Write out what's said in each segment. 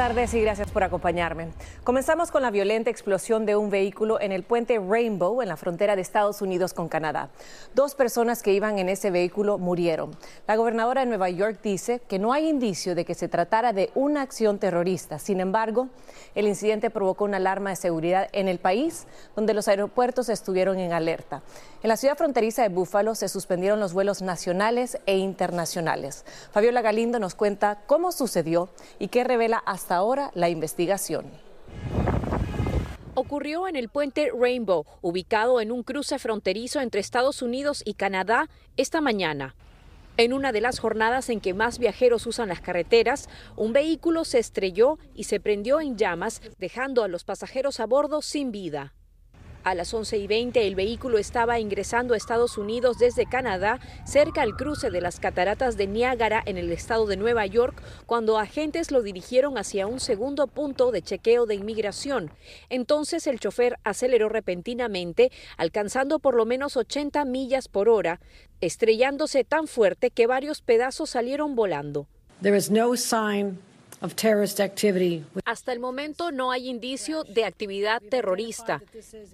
tardes y gracias por acompañarme. Comenzamos con la violenta explosión de un vehículo en el puente Rainbow en la frontera de Estados Unidos con Canadá. Dos personas que iban en ese vehículo murieron. La gobernadora de Nueva York dice que no hay indicio de que se tratara de una acción terrorista. Sin embargo, el incidente provocó una alarma de seguridad en el país, donde los aeropuertos estuvieron en alerta. En la ciudad fronteriza de Búfalo se suspendieron los vuelos nacionales e internacionales. Fabiola Galindo nos cuenta cómo sucedió y qué revela hasta ahora la investigación. Ocurrió en el puente Rainbow, ubicado en un cruce fronterizo entre Estados Unidos y Canadá, esta mañana. En una de las jornadas en que más viajeros usan las carreteras, un vehículo se estrelló y se prendió en llamas, dejando a los pasajeros a bordo sin vida. A las 11 y 20 el vehículo estaba ingresando a Estados Unidos desde Canadá, cerca al cruce de las cataratas de Niágara en el estado de Nueva York, cuando agentes lo dirigieron hacia un segundo punto de chequeo de inmigración. Entonces el chofer aceleró repentinamente, alcanzando por lo menos 80 millas por hora, estrellándose tan fuerte que varios pedazos salieron volando. Hasta el momento no hay indicio de actividad terrorista.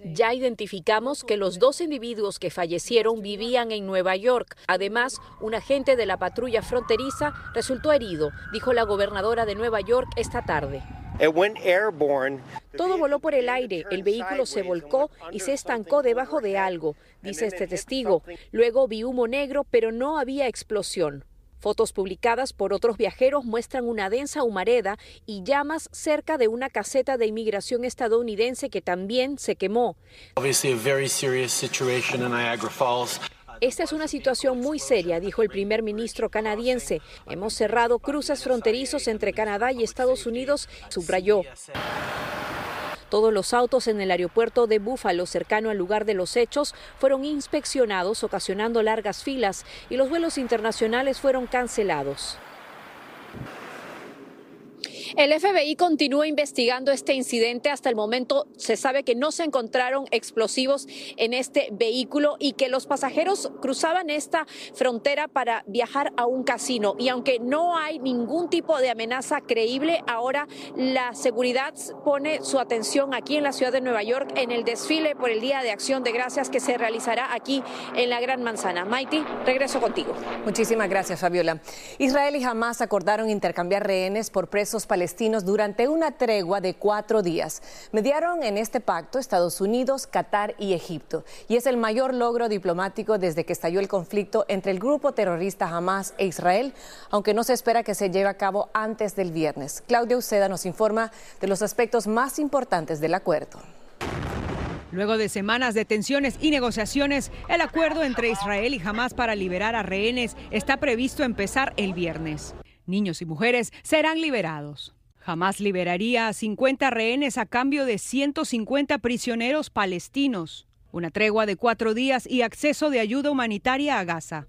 Ya identificamos que los dos individuos que fallecieron vivían en Nueva York. Además, un agente de la patrulla fronteriza resultó herido, dijo la gobernadora de Nueva York esta tarde. Todo voló por el aire, el vehículo se volcó y se estancó debajo de algo, dice este testigo. Luego vi humo negro, pero no había explosión. Fotos publicadas por otros viajeros muestran una densa humareda y llamas cerca de una caseta de inmigración estadounidense que también se quemó. Esta es una situación muy seria, dijo el primer ministro canadiense. Hemos cerrado cruces fronterizos entre Canadá y Estados Unidos, subrayó. Todos los autos en el aeropuerto de Búfalo, cercano al lugar de los hechos, fueron inspeccionados, ocasionando largas filas, y los vuelos internacionales fueron cancelados. El FBI continúa investigando este incidente. Hasta el momento se sabe que no se encontraron explosivos en este vehículo y que los pasajeros cruzaban esta frontera para viajar a un casino. Y aunque no hay ningún tipo de amenaza creíble, ahora la seguridad pone su atención aquí en la ciudad de Nueva York en el desfile por el Día de Acción de Gracias que se realizará aquí en la Gran Manzana. Maiti, regreso contigo. Muchísimas gracias, Fabiola. Israel y Hamas acordaron intercambiar rehenes por presos palestinos durante una tregua de cuatro días. Mediaron en este pacto Estados Unidos, Qatar y Egipto, y es el mayor logro diplomático desde que estalló el conflicto entre el grupo terrorista Hamas e Israel, aunque no se espera que se lleve a cabo antes del viernes. Claudia Uceda nos informa de los aspectos más importantes del acuerdo. Luego de semanas de tensiones y negociaciones, el acuerdo entre Israel y Hamas para liberar a rehenes está previsto empezar el viernes niños y mujeres serán liberados. Jamás liberaría a 50 rehenes a cambio de 150 prisioneros palestinos, una tregua de cuatro días y acceso de ayuda humanitaria a Gaza.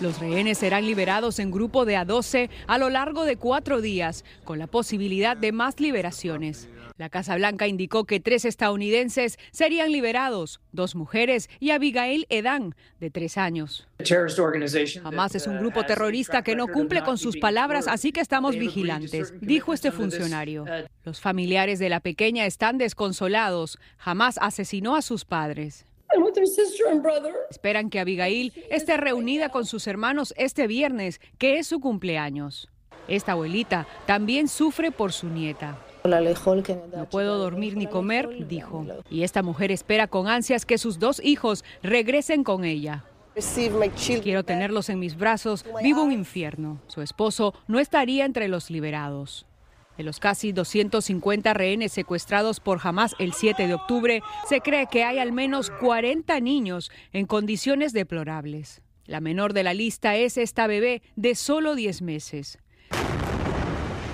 Los rehenes serán liberados en grupo de a 12 a lo largo de cuatro días, con la posibilidad de más liberaciones. La Casa Blanca indicó que tres estadounidenses serían liberados, dos mujeres y Abigail Edan, de tres años. Hamas es un grupo terrorista que no cumple con sus palabras, así que estamos vigilantes, dijo este funcionario. Los familiares de la pequeña están desconsolados. Jamás asesinó a sus padres. Esperan que Abigail esté reunida con sus hermanos este viernes, que es su cumpleaños. Esta abuelita también sufre por su nieta. No puedo dormir ni comer, dijo. Y esta mujer espera con ansias que sus dos hijos regresen con ella. Quiero tenerlos en mis brazos, vivo un infierno. Su esposo no estaría entre los liberados. De los casi 250 rehenes secuestrados por Hamas el 7 de octubre, se cree que hay al menos 40 niños en condiciones deplorables. La menor de la lista es esta bebé de solo 10 meses.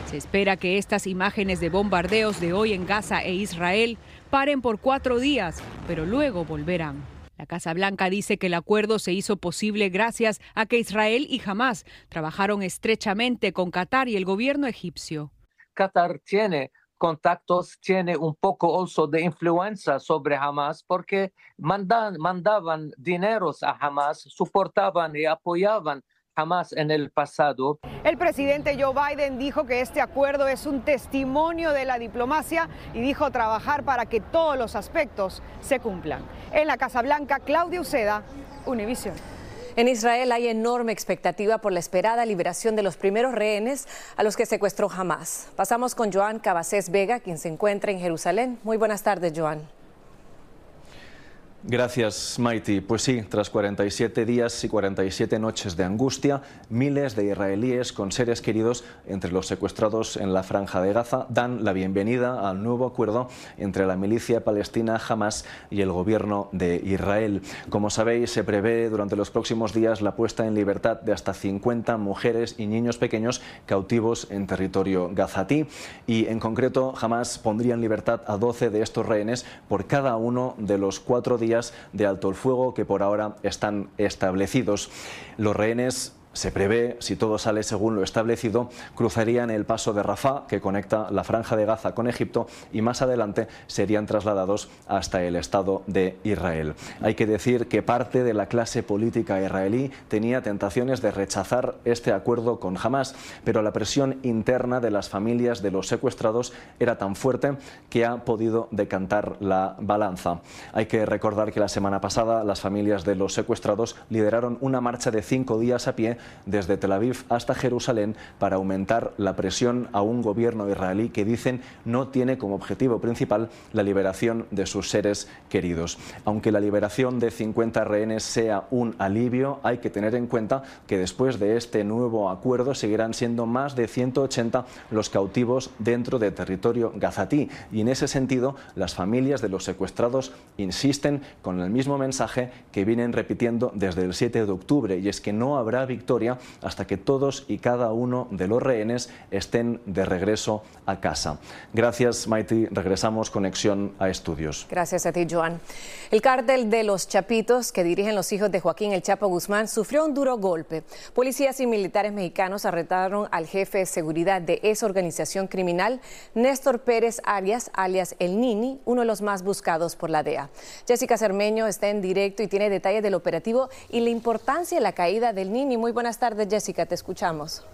Se espera que estas imágenes de bombardeos de hoy en Gaza e Israel paren por cuatro días, pero luego volverán. La Casa Blanca dice que el acuerdo se hizo posible gracias a que Israel y Hamas trabajaron estrechamente con Qatar y el gobierno egipcio. Qatar tiene contactos, tiene un poco also de influencia sobre Hamas porque mandan, mandaban dineros a Hamas, soportaban y apoyaban jamás en el pasado. El presidente Joe Biden dijo que este acuerdo es un testimonio de la diplomacia y dijo trabajar para que todos los aspectos se cumplan. En la Casa Blanca, Claudia Uceda, Univision. En Israel hay enorme expectativa por la esperada liberación de los primeros rehenes a los que secuestró Hamas. Pasamos con Joan Cabacés Vega, quien se encuentra en Jerusalén. Muy buenas tardes, Joan. Gracias, Maiti. Pues sí, tras 47 días y 47 noches de angustia, miles de israelíes con seres queridos entre los secuestrados en la franja de Gaza dan la bienvenida al nuevo acuerdo entre la milicia palestina Hamas y el gobierno de Israel. Como sabéis, se prevé durante los próximos días la puesta en libertad de hasta 50 mujeres y niños pequeños cautivos en territorio gazatí y en concreto Hamas pondría en libertad a 12 de estos rehenes por cada uno de los cuatro días de alto el fuego que por ahora están establecidos. Los rehenes se prevé, si todo sale según lo establecido, cruzarían el paso de Rafah, que conecta la franja de Gaza con Egipto, y más adelante serían trasladados hasta el Estado de Israel. Hay que decir que parte de la clase política israelí tenía tentaciones de rechazar este acuerdo con Hamas, pero la presión interna de las familias de los secuestrados era tan fuerte que ha podido decantar la balanza. Hay que recordar que la semana pasada las familias de los secuestrados lideraron una marcha de cinco días a pie desde Tel Aviv hasta Jerusalén para aumentar la presión a un gobierno israelí que dicen no tiene como objetivo principal la liberación de sus seres queridos. Aunque la liberación de 50 rehenes sea un alivio, hay que tener en cuenta que después de este nuevo acuerdo seguirán siendo más de 180 los cautivos dentro de territorio gazatí y en ese sentido las familias de los secuestrados insisten con el mismo mensaje que vienen repitiendo desde el 7 de octubre y es que no habrá victoria hasta que todos y cada uno de los rehenes estén de regreso a casa. Gracias, Maiti. Regresamos conexión a estudios. Gracias a ti, Joan. El cártel de los Chapitos, que dirigen los hijos de Joaquín El Chapo Guzmán, sufrió un duro golpe. Policías y militares mexicanos arrestaron al jefe de seguridad de esa organización criminal, Néstor Pérez Arias, alias El Nini, uno de los más buscados por la DEA. Jessica Cermeño está en directo y tiene detalles del operativo y la importancia de la caída del Nini. Muy buenas tardes, Jessica, te escuchamos.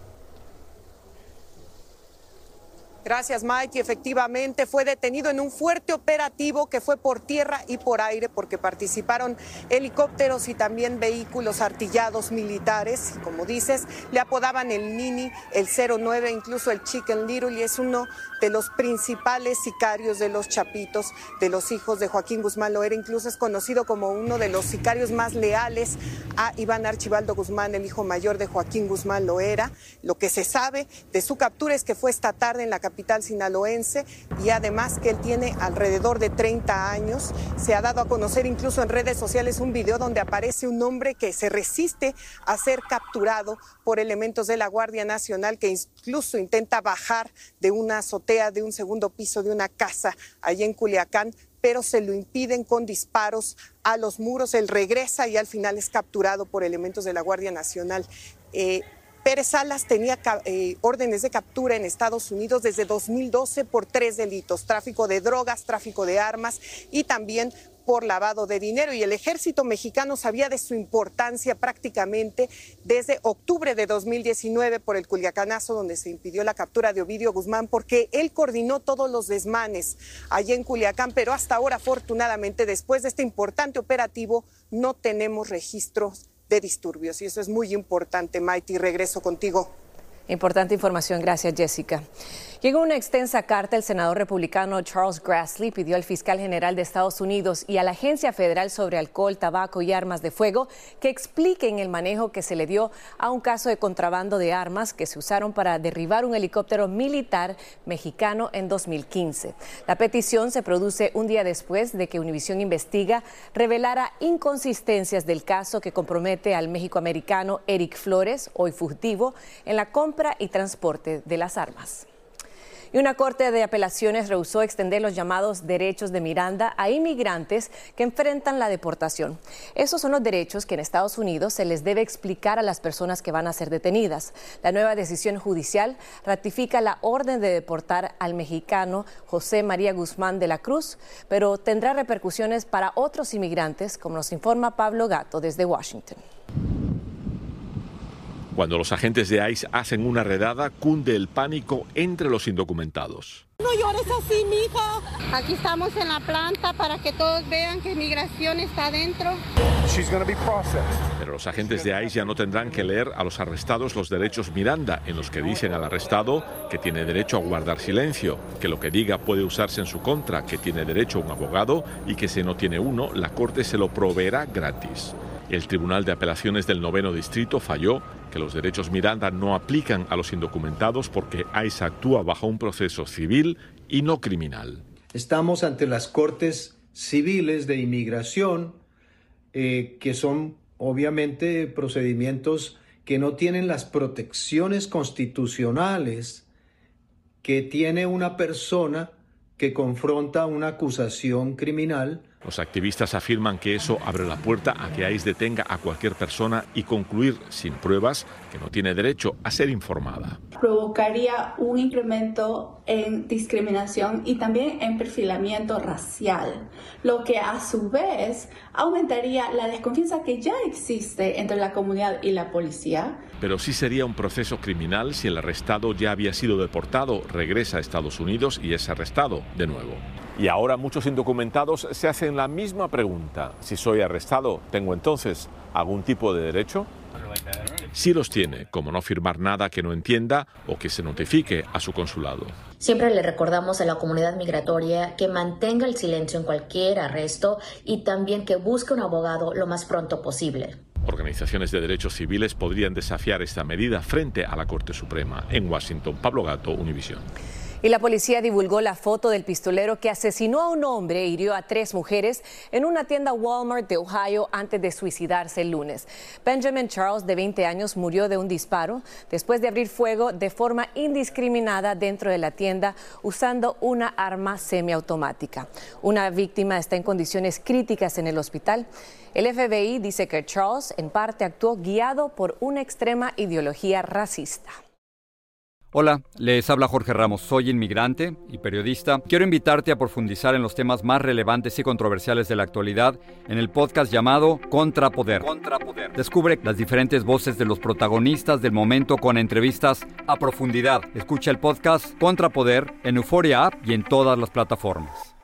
Gracias, Mike. Y efectivamente fue detenido en un fuerte operativo que fue por tierra y por aire, porque participaron helicópteros y también vehículos artillados militares. Como dices, le apodaban el Nini, el 09, incluso el Chicken Little, y es uno de los principales sicarios de los Chapitos, de los hijos de Joaquín Guzmán Loera. Incluso es conocido como uno de los sicarios más leales a Iván Archibaldo Guzmán, el hijo mayor de Joaquín Guzmán Loera. Lo que se sabe de su captura es que fue esta tarde en la capital capital sinaloense y además que él tiene alrededor de 30 años. Se ha dado a conocer incluso en redes sociales un video donde aparece un hombre que se resiste a ser capturado por elementos de la Guardia Nacional que incluso intenta bajar de una azotea de un segundo piso de una casa allí en Culiacán pero se lo impiden con disparos a los muros. Él regresa y al final es capturado por elementos de la Guardia Nacional. Eh, Pérez Salas tenía eh, órdenes de captura en Estados Unidos desde 2012 por tres delitos, tráfico de drogas, tráfico de armas y también por lavado de dinero. Y el ejército mexicano sabía de su importancia prácticamente desde octubre de 2019 por el Culiacanazo, donde se impidió la captura de Ovidio Guzmán, porque él coordinó todos los desmanes allí en Culiacán. Pero hasta ahora, afortunadamente, después de este importante operativo, no tenemos registros de disturbios. Y eso es muy importante, Maite, y regreso contigo. Importante información, gracias Jessica. En una extensa carta, el senador republicano Charles Grassley pidió al fiscal general de Estados Unidos y a la Agencia Federal sobre Alcohol, Tabaco y Armas de Fuego que expliquen el manejo que se le dio a un caso de contrabando de armas que se usaron para derribar un helicóptero militar mexicano en 2015. La petición se produce un día después de que Univision Investiga revelara inconsistencias del caso que compromete al México-americano Eric Flores, hoy fugitivo, en la compra y transporte de las armas. Y una corte de apelaciones rehusó extender los llamados derechos de Miranda a inmigrantes que enfrentan la deportación. Esos son los derechos que en Estados Unidos se les debe explicar a las personas que van a ser detenidas. La nueva decisión judicial ratifica la orden de deportar al mexicano José María Guzmán de la Cruz, pero tendrá repercusiones para otros inmigrantes, como nos informa Pablo Gato desde Washington. Cuando los agentes de ICE hacen una redada, cunde el pánico entre los indocumentados. No llores así, mija. Aquí estamos en la planta para que todos vean que migración está adentro. Pero los agentes de ICE ya no tendrán que leer a los arrestados los derechos Miranda, en los que dicen al arrestado que tiene derecho a guardar silencio, que lo que diga puede usarse en su contra, que tiene derecho a un abogado y que si no tiene uno, la corte se lo proveerá gratis. El Tribunal de Apelaciones del Noveno Distrito falló que los derechos Miranda no aplican a los indocumentados porque ICE actúa bajo un proceso civil y no criminal. Estamos ante las cortes civiles de inmigración, eh, que son obviamente procedimientos que no tienen las protecciones constitucionales que tiene una persona que confronta una acusación criminal los activistas afirman que eso abre la puerta a que ICE detenga a cualquier persona y concluir sin pruebas que no tiene derecho a ser informada. Provocaría un incremento en discriminación y también en perfilamiento racial, lo que a su vez aumentaría la desconfianza que ya existe entre la comunidad y la policía. Pero sí sería un proceso criminal si el arrestado ya había sido deportado, regresa a Estados Unidos y es arrestado de nuevo. Y ahora muchos indocumentados se hacen la misma pregunta. Si soy arrestado, ¿tengo entonces algún tipo de derecho? Sí los tiene, como no firmar nada que no entienda o que se notifique a su consulado. Siempre le recordamos a la comunidad migratoria que mantenga el silencio en cualquier arresto y también que busque un abogado lo más pronto posible. Organizaciones de derechos civiles podrían desafiar esta medida frente a la Corte Suprema. En Washington, Pablo Gato, Univisión. Y la policía divulgó la foto del pistolero que asesinó a un hombre e hirió a tres mujeres en una tienda Walmart de Ohio antes de suicidarse el lunes. Benjamin Charles, de 20 años, murió de un disparo después de abrir fuego de forma indiscriminada dentro de la tienda usando una arma semiautomática. Una víctima está en condiciones críticas en el hospital. El FBI dice que Charles en parte actuó guiado por una extrema ideología racista. Hola, les habla Jorge Ramos, soy inmigrante y periodista. Quiero invitarte a profundizar en los temas más relevantes y controversiales de la actualidad en el podcast llamado Contrapoder. Contrapoder. Descubre las diferentes voces de los protagonistas del momento con entrevistas a profundidad. Escucha el podcast Contrapoder en Euforia App y en todas las plataformas.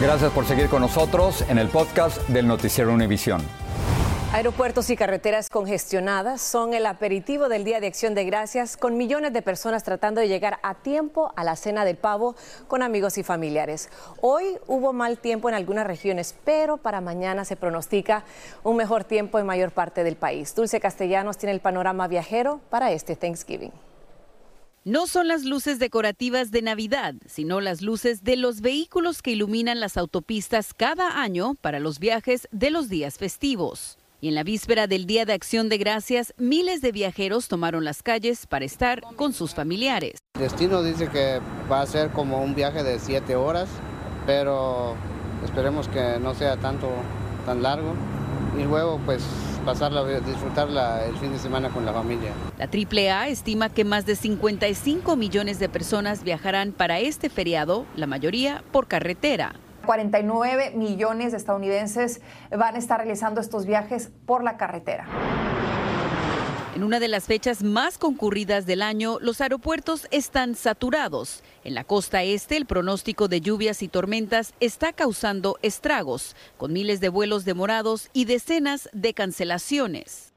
Gracias por seguir con nosotros en el podcast del Noticiero Univisión. Aeropuertos y carreteras congestionadas son el aperitivo del Día de Acción de Gracias, con millones de personas tratando de llegar a tiempo a la cena del pavo con amigos y familiares. Hoy hubo mal tiempo en algunas regiones, pero para mañana se pronostica un mejor tiempo en mayor parte del país. Dulce Castellanos tiene el panorama viajero para este Thanksgiving. No son las luces decorativas de Navidad, sino las luces de los vehículos que iluminan las autopistas cada año para los viajes de los días festivos. Y en la víspera del Día de Acción de Gracias, miles de viajeros tomaron las calles para estar con sus familiares. El destino dice que va a ser como un viaje de siete horas, pero esperemos que no sea tanto, tan largo. Y luego, pues, pasarla, disfrutarla el fin de semana con la familia. La AAA estima que más de 55 millones de personas viajarán para este feriado, la mayoría por carretera. 49 millones de estadounidenses van a estar realizando estos viajes por la carretera. En una de las fechas más concurridas del año, los aeropuertos están saturados. En la costa este, el pronóstico de lluvias y tormentas está causando estragos, con miles de vuelos demorados y decenas de cancelaciones.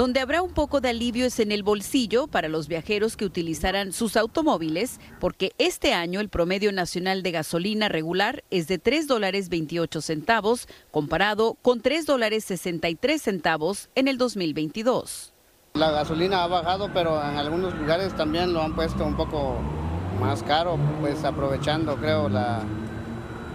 Donde habrá un poco de alivio es en el bolsillo para los viajeros que utilizarán sus automóviles, porque este año el promedio nacional de gasolina regular es de 3 dólares 28 centavos, comparado con 3 dólares 63 centavos en el 2022. La gasolina ha bajado, pero en algunos lugares también lo han puesto un poco más caro, pues aprovechando, creo,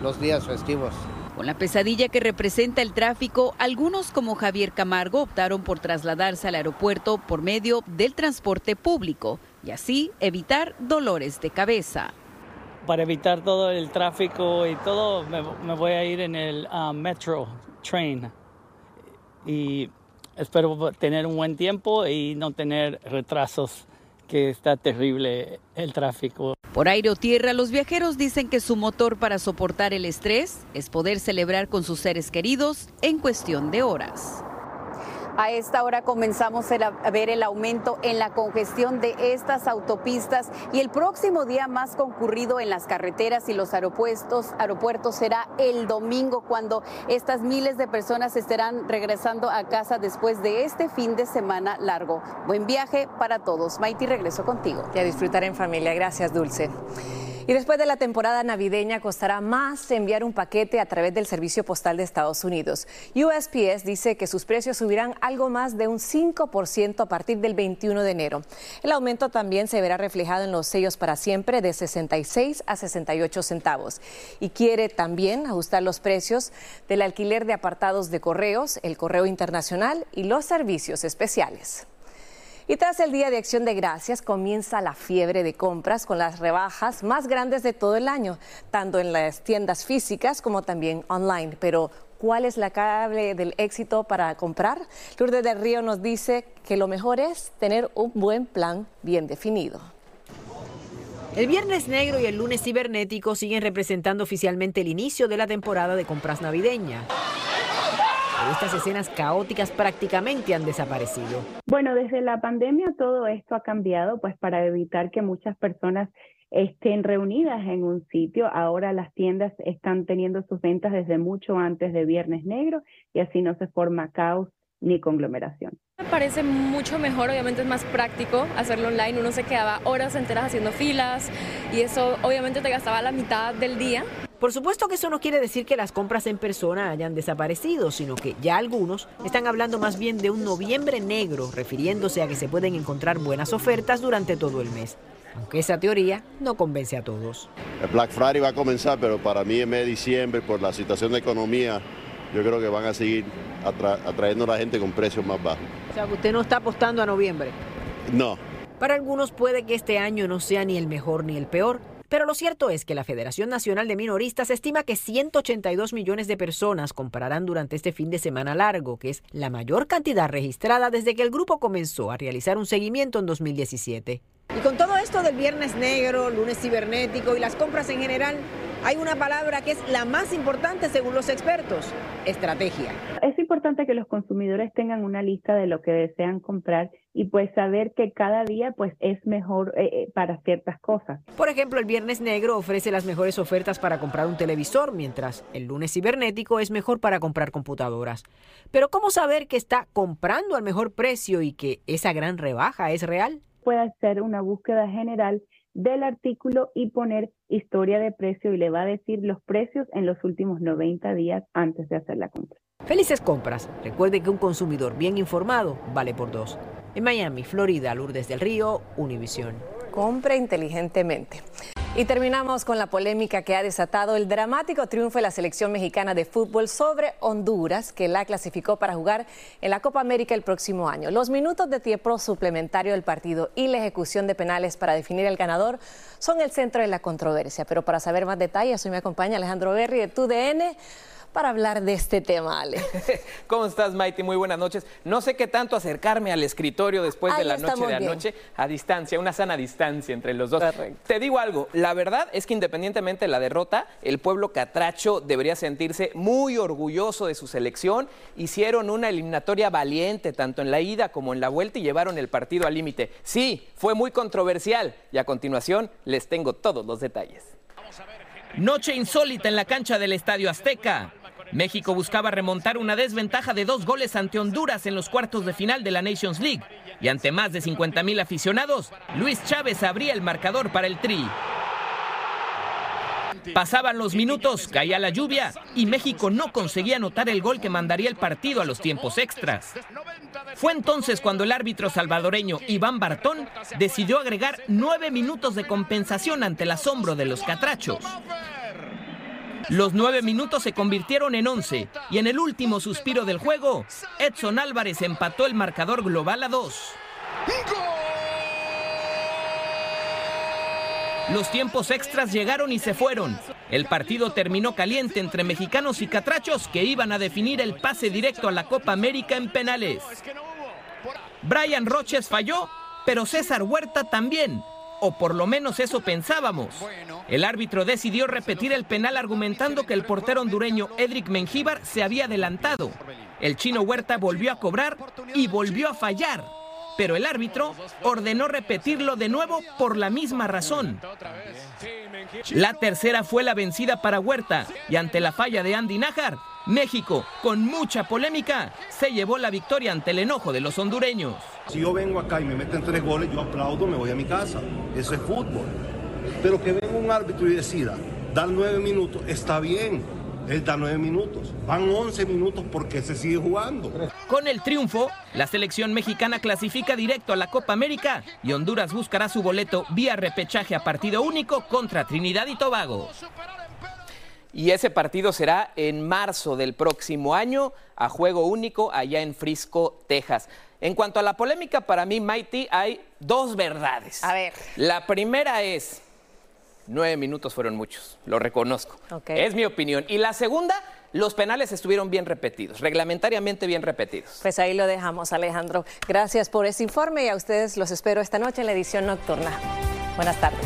los días festivos. Con la pesadilla que representa el tráfico, algunos como Javier Camargo optaron por trasladarse al aeropuerto por medio del transporte público y así evitar dolores de cabeza. Para evitar todo el tráfico y todo, me, voy a ir en el uh, metro train y espero tener un buen tiempo y no tener retrasos que está terrible el tráfico. Por aire o tierra, los viajeros dicen que su motor para soportar el estrés es poder celebrar con sus seres queridos en cuestión de horas. A esta hora comenzamos a ver el aumento en la congestión de estas autopistas y el próximo día más concurrido en las carreteras y los aeropuertos, aeropuertos será el domingo cuando estas miles de personas estarán regresando a casa después de este fin de semana largo. Buen viaje para todos. Maiti, regreso contigo. Y a disfrutar en familia. Gracias, Dulce. Y después de la temporada navideña costará más enviar un paquete a través del Servicio Postal de Estados Unidos. USPS dice que sus precios subirán algo más de un 5% a partir del 21 de enero. El aumento también se verá reflejado en los sellos para siempre de 66 a 68 centavos. Y quiere también ajustar los precios del alquiler de apartados de correos, el correo internacional y los servicios especiales. Y tras el Día de Acción de Gracias comienza la fiebre de compras con las rebajas más grandes de todo el año, tanto en las tiendas físicas como también online. Pero, ¿cuál es la clave del éxito para comprar? Lourdes del Río nos dice que lo mejor es tener un buen plan bien definido. El viernes negro y el lunes cibernético siguen representando oficialmente el inicio de la temporada de compras navideña estas escenas caóticas prácticamente han desaparecido. Bueno, desde la pandemia todo esto ha cambiado, pues para evitar que muchas personas estén reunidas en un sitio. Ahora las tiendas están teniendo sus ventas desde mucho antes de Viernes Negro y así no se forma caos ni conglomeración. Me parece mucho mejor, obviamente es más práctico hacerlo online. Uno se quedaba horas enteras haciendo filas y eso obviamente te gastaba la mitad del día por supuesto que eso no quiere decir que las compras en persona hayan desaparecido, sino que ya algunos están hablando más bien de un noviembre negro, refiriéndose a que se pueden encontrar buenas ofertas durante todo el mes. Aunque esa teoría no convence a todos. El Black Friday va a comenzar, pero para mí en mes de diciembre, por la situación de economía, yo creo que van a seguir atrayendo a la gente con precios más bajos. O sea, que usted no está apostando a noviembre. No. Para algunos puede que este año no sea ni el mejor ni el peor, pero lo cierto es que la Federación Nacional de Minoristas estima que 182 millones de personas comprarán durante este fin de semana largo, que es la mayor cantidad registrada desde que el grupo comenzó a realizar un seguimiento en 2017. Y con todo esto del viernes negro, lunes cibernético y las compras en general, hay una palabra que es la más importante según los expertos, estrategia. Es importante que los consumidores tengan una lista de lo que desean comprar y pues saber que cada día pues es mejor eh, eh, para ciertas cosas. Por ejemplo, el viernes negro ofrece las mejores ofertas para comprar un televisor, mientras el lunes cibernético es mejor para comprar computadoras. Pero ¿cómo saber que está comprando al mejor precio y que esa gran rebaja es real? Puede hacer una búsqueda general del artículo y poner historia de precio y le va a decir los precios en los últimos 90 días antes de hacer la compra. Felices compras. Recuerde que un consumidor bien informado vale por dos. En Miami, Florida, Lourdes del Río, Univisión. Compre inteligentemente. Y terminamos con la polémica que ha desatado el dramático triunfo de la selección mexicana de fútbol sobre Honduras, que la clasificó para jugar en la Copa América el próximo año. Los minutos de tiempo suplementario del partido y la ejecución de penales para definir el ganador son el centro de la controversia. Pero para saber más detalles, hoy me acompaña Alejandro Berri de TUDN para hablar de este tema, Ale. ¿Cómo estás, Maite? Muy buenas noches. No sé qué tanto acercarme al escritorio después de la noche de anoche, a distancia, una sana distancia entre los dos. Te digo algo, la verdad es que independientemente de la derrota, el pueblo catracho debería sentirse muy orgulloso de su selección. Hicieron una eliminatoria valiente, tanto en la ida como en la vuelta, y llevaron el partido al límite. Sí, fue muy controversial, y a continuación les tengo todos los detalles. Noche insólita en la cancha del Estadio Azteca. México buscaba remontar una desventaja de dos goles ante Honduras en los cuartos de final de la Nations League y ante más de 50 mil aficionados, Luis Chávez abría el marcador para el Tri. Pasaban los minutos, caía la lluvia y México no conseguía anotar el gol que mandaría el partido a los tiempos extras. Fue entonces cuando el árbitro salvadoreño Iván Bartón decidió agregar nueve minutos de compensación ante el asombro de los catrachos. Los nueve minutos se convirtieron en once y en el último suspiro del juego, Edson Álvarez empató el marcador global a dos. Los tiempos extras llegaron y se fueron. El partido terminó caliente entre mexicanos y catrachos que iban a definir el pase directo a la Copa América en penales. Brian Roches falló, pero César Huerta también, o por lo menos eso pensábamos. El árbitro decidió repetir el penal argumentando que el portero hondureño Edric Mengíbar se había adelantado. El chino Huerta volvió a cobrar y volvió a fallar pero el árbitro ordenó repetirlo de nuevo por la misma razón. La tercera fue la vencida para Huerta y ante la falla de Andy Nájar, México, con mucha polémica, se llevó la victoria ante el enojo de los hondureños. Si yo vengo acá y me meten tres goles, yo aplaudo, me voy a mi casa. Eso es fútbol. Pero que venga un árbitro y decida dar nueve minutos, está bien él da nueve minutos. Van 11 minutos porque se sigue jugando. Con el triunfo, la selección mexicana clasifica directo a la Copa América y Honduras buscará su boleto vía repechaje a partido único contra Trinidad y Tobago. Y ese partido será en marzo del próximo año a juego único allá en Frisco, Texas. En cuanto a la polémica, para mí, Mighty, hay dos verdades. A ver. La primera es, nueve minutos fueron muchos, lo reconozco. Es mi opinión. Y la segunda, los penales estuvieron bien repetidos, reglamentariamente bien repetidos. Pues ahí lo dejamos, Alejandro. Gracias por ese informe y a ustedes los espero esta noche en la edición nocturna. Buenas tardes.